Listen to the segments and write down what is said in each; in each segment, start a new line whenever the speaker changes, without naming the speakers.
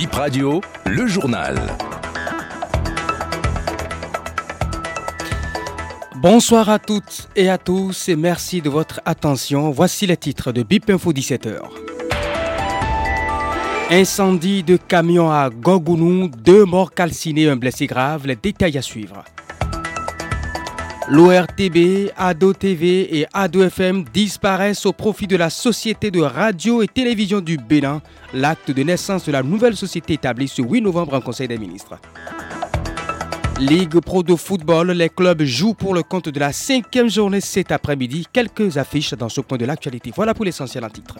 Bip Radio, le journal.
Bonsoir à toutes et à tous et merci de votre attention. Voici les titres de Bip Info 17h. Incendie de camion à Gogounou, deux morts calcinés, un blessé grave, les détails à suivre. L'ORTB, ADO TV et ADO FM disparaissent au profit de la Société de radio et télévision du Bénin, l'acte de naissance de la nouvelle société établie ce 8 novembre en Conseil des ministres. Ligue Pro de football, les clubs jouent pour le compte de la cinquième journée cet après-midi. Quelques affiches dans ce point de l'actualité. Voilà pour l'essentiel en titre.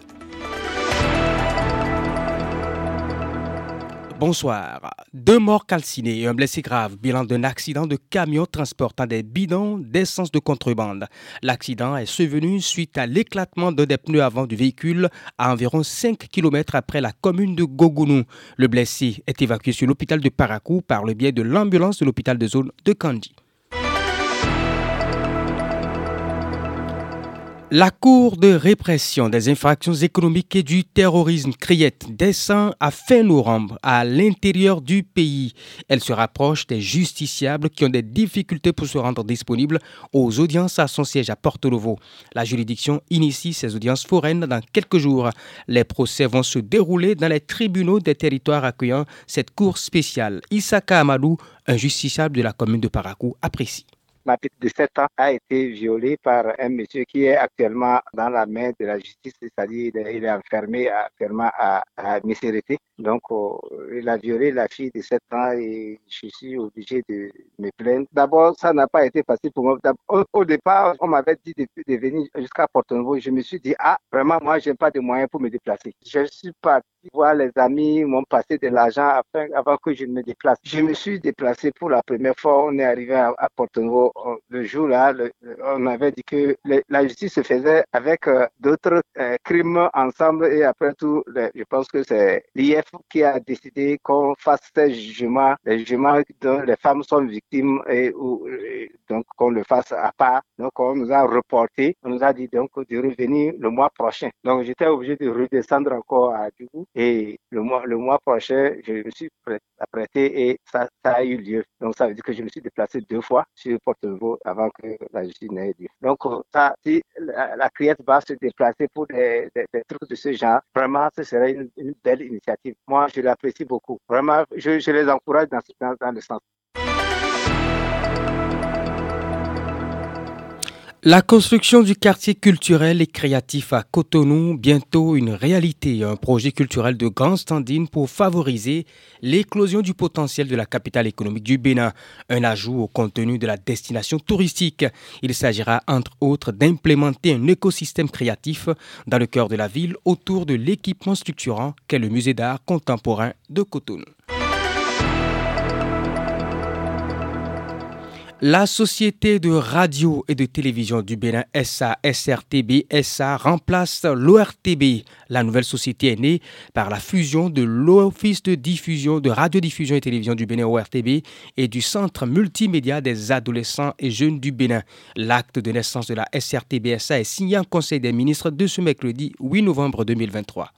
Bonsoir. Deux morts calcinés et un blessé grave, bilan d'un accident de camion transportant des bidons d'essence de contrebande. L'accident est survenu suite à l'éclatement d'un des pneus avant du véhicule à environ 5 km après la commune de Gogounou. Le blessé est évacué sur l'hôpital de Parakou par le biais de l'ambulance de l'hôpital de zone de Kandi. La Cour de répression des infractions économiques et du terrorisme Criette descend à fin novembre à l'intérieur du pays. Elle se rapproche des justiciables qui ont des difficultés pour se rendre disponibles aux audiences à son siège à Porto Novo. La juridiction initie ses audiences foraines dans quelques jours. Les procès vont se dérouler dans les tribunaux des territoires accueillant cette cour spéciale. Isaka Amadou, un justiciable de la commune de Parakou, apprécie
ma petite de 7 ans a été violée par un monsieur qui est actuellement dans la main de la justice, c'est-à-dire il est enfermé actuellement à, à Donc, euh, il a violé la fille de 7 ans et je suis obligé de me plaindre. D'abord, ça n'a pas été facile pour moi. Au, départ, on m'avait dit de, venir jusqu'à Porto Novo. Je me suis dit, ah, vraiment, moi, je n'ai pas de moyens pour me déplacer. Je suis parti voir les amis, m'ont passé de l'argent avant que je me déplace. Je me suis déplacé pour la première fois. On est arrivé à, à Porto Novo le jour-là, on avait dit que la justice se faisait avec euh, d'autres euh, crimes ensemble et après tout, je pense que c'est l'IF qui a décidé qu'on fasse ces jugements, les jugements dont les femmes sont victimes et, donc qu'on le fasse à part. Donc on nous a reporté, on nous a dit donc de revenir le mois prochain. Donc j'étais obligé de redescendre encore à Djougou et le mois, le mois prochain, je me suis apprêté et ça, a eu lieu. Donc ça veut dire que je me suis déplacé deux fois sur Porto avant que la justice n'ait lieu. Donc, ça, si la, la va se déplacer pour des, trucs de ce genre, vraiment, ce serait une, belle initiative. Moi, je l'apprécie beaucoup. Vraiment, je, les encourage dans, dans, dans le sens.
La construction du quartier culturel et créatif à Cotonou, bientôt une réalité, un projet culturel de grande standing pour favoriser l'éclosion du potentiel de la capitale économique du Bénin, un ajout au contenu de la destination touristique. Il s'agira entre autres d'implémenter un écosystème créatif dans le cœur de la ville autour de l'équipement structurant qu'est le musée d'art contemporain de Cotonou. La Société de radio et de télévision du Bénin SA SRTB SA remplace l'ORTB. La nouvelle société est née par la fusion de l'Office de diffusion de radiodiffusion et télévision du Bénin ORTB et du Centre multimédia des adolescents et jeunes du Bénin. L'acte de naissance de la SRTB SA est signé en Conseil des ministres de ce mercredi 8 novembre 2023.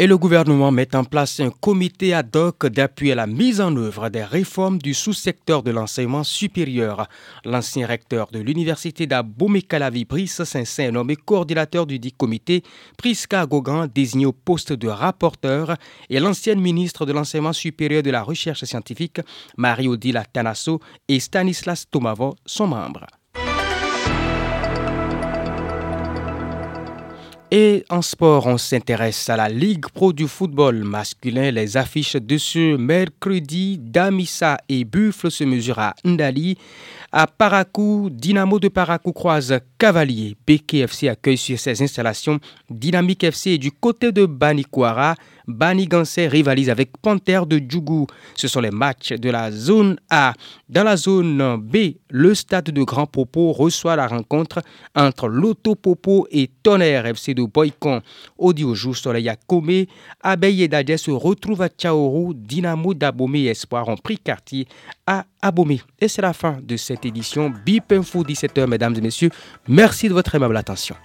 Et le gouvernement met en place un comité ad hoc d'appui à la mise en œuvre des réformes du sous-secteur de l'enseignement supérieur. L'ancien recteur de l'université d'Abomey-Calavi, Brice Saint-Saint, nommé coordinateur du dit comité, Prisca Gogan, désigné au poste de rapporteur, et l'ancienne ministre de l'enseignement supérieur de la recherche scientifique, Marie-Odile Tanasso, et Stanislas Tomavo sont membres. Et en sport, on s'intéresse à la Ligue Pro du football masculin. Les affiches de ce mercredi, Damissa et Buffle se mesurent à Ndali. À Parakou, Dynamo de Parakou croise Cavalier. BKFC accueille sur ses installations Dynamique FC du côté de Banikwara. Bani Gansé rivalise avec Panther de Djougou. Ce sont les matchs de la zone A. Dans la zone B, le stade de Grand Popo reçoit la rencontre entre Loto Popo et Tonnerre FC de Boycon. Audio jour soleil à Komé. Abeille et Dadje se retrouvent à Tchaourou. Dynamo d'Abomé et Espoir ont pris quartier à Abomé. Et c'est la fin de cette édition. Bip Info 17h, mesdames et messieurs. Merci de votre aimable attention.